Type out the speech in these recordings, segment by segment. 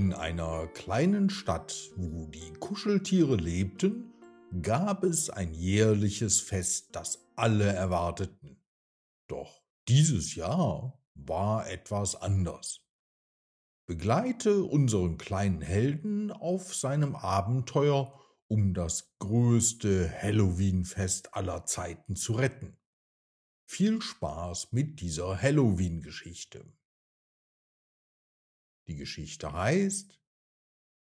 In einer kleinen Stadt, wo die Kuscheltiere lebten, gab es ein jährliches Fest, das alle erwarteten. Doch dieses Jahr war etwas anders. Begleite unseren kleinen Helden auf seinem Abenteuer, um das größte Halloween-Fest aller Zeiten zu retten. Viel Spaß mit dieser Halloween-Geschichte. Die Geschichte heißt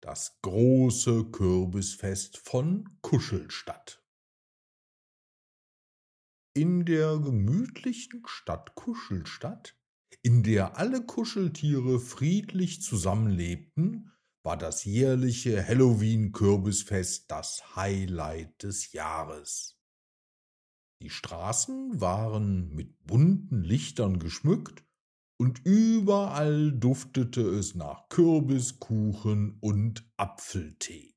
Das große Kürbisfest von Kuschelstadt. In der gemütlichen Stadt Kuschelstadt, in der alle Kuscheltiere friedlich zusammenlebten, war das jährliche Halloween-Kürbisfest das Highlight des Jahres. Die Straßen waren mit bunten Lichtern geschmückt und überall duftete es nach Kürbiskuchen und Apfeltee.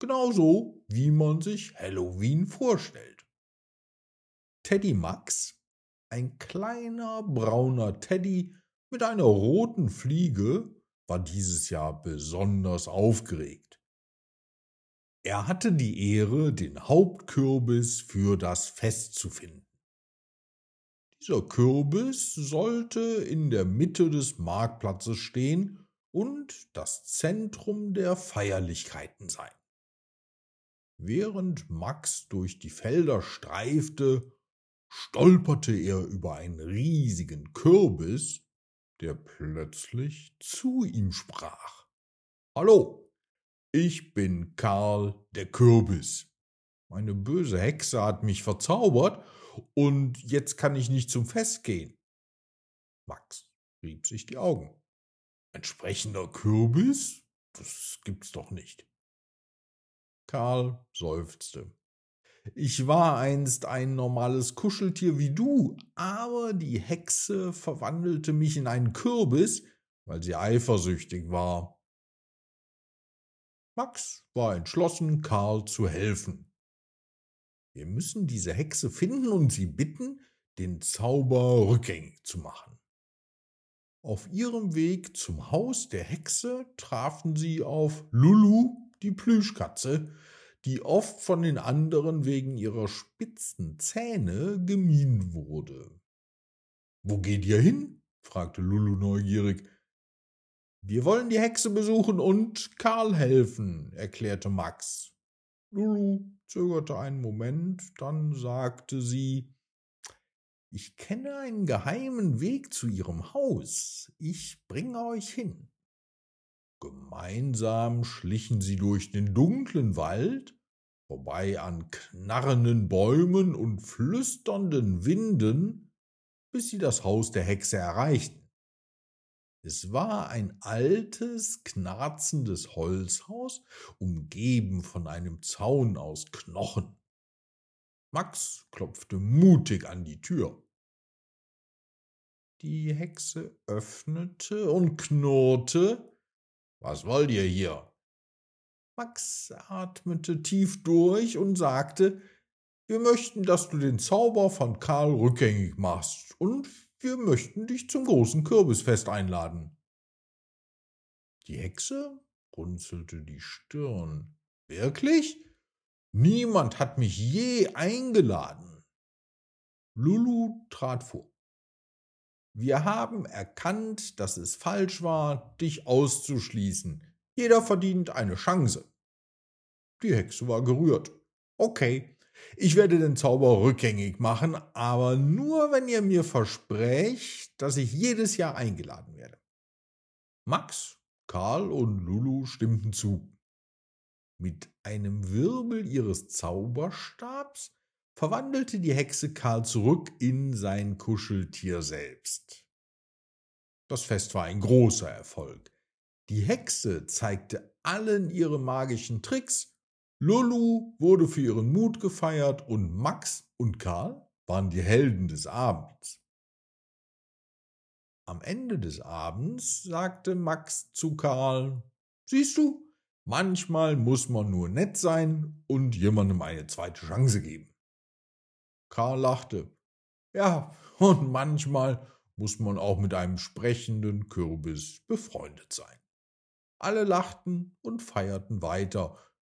Genauso wie man sich Halloween vorstellt. Teddy Max, ein kleiner brauner Teddy mit einer roten Fliege, war dieses Jahr besonders aufgeregt. Er hatte die Ehre, den Hauptkürbis für das Fest zu finden. Dieser Kürbis sollte in der Mitte des Marktplatzes stehen und das Zentrum der Feierlichkeiten sein. Während Max durch die Felder streifte, stolperte er über einen riesigen Kürbis, der plötzlich zu ihm sprach. Hallo, ich bin Karl der Kürbis. Meine böse Hexe hat mich verzaubert und jetzt kann ich nicht zum Fest gehen. Max rieb sich die Augen. Entsprechender Kürbis? Das gibt's doch nicht. Karl seufzte. Ich war einst ein normales Kuscheltier wie du, aber die Hexe verwandelte mich in einen Kürbis, weil sie eifersüchtig war. Max war entschlossen, Karl zu helfen. Wir müssen diese Hexe finden und sie bitten, den Zauber rückgängig zu machen. Auf ihrem Weg zum Haus der Hexe trafen sie auf Lulu, die Plüschkatze, die oft von den anderen wegen ihrer spitzen Zähne gemieden wurde. Wo geht ihr hin? fragte Lulu neugierig. Wir wollen die Hexe besuchen und Karl helfen, erklärte Max. Lulu zögerte einen Moment, dann sagte sie Ich kenne einen geheimen Weg zu Ihrem Haus. Ich bringe euch hin. Gemeinsam schlichen sie durch den dunklen Wald, vorbei an knarrenden Bäumen und flüsternden Winden, bis sie das Haus der Hexe erreichten. Es war ein altes, knarzendes Holzhaus, umgeben von einem Zaun aus Knochen. Max klopfte mutig an die Tür. Die Hexe öffnete und knurrte. Was wollt ihr hier? Max atmete tief durch und sagte, wir möchten, dass du den Zauber von Karl rückgängig machst und wir möchten dich zum großen Kürbisfest einladen. Die Hexe runzelte die Stirn. Wirklich? Niemand hat mich je eingeladen. Lulu trat vor. Wir haben erkannt, dass es falsch war, dich auszuschließen. Jeder verdient eine Chance. Die Hexe war gerührt. Okay, ich werde den Zauber rückgängig machen, aber nur wenn ihr mir versprecht, dass ich jedes Jahr eingeladen werde. Max, Karl und Lulu stimmten zu. Mit einem Wirbel ihres Zauberstabs verwandelte die Hexe Karl zurück in sein Kuscheltier selbst. Das Fest war ein großer Erfolg. Die Hexe zeigte allen ihre magischen Tricks Lulu wurde für ihren Mut gefeiert und Max und Karl waren die Helden des Abends. Am Ende des Abends sagte Max zu Karl, Siehst du, manchmal muss man nur nett sein und jemandem eine zweite Chance geben. Karl lachte. Ja, und manchmal muss man auch mit einem sprechenden Kürbis befreundet sein. Alle lachten und feierten weiter,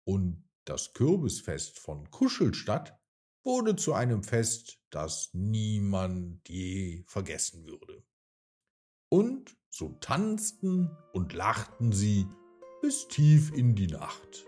und das Kürbisfest von Kuschelstadt wurde zu einem Fest, das niemand je vergessen würde. Und so tanzten und lachten sie bis tief in die Nacht.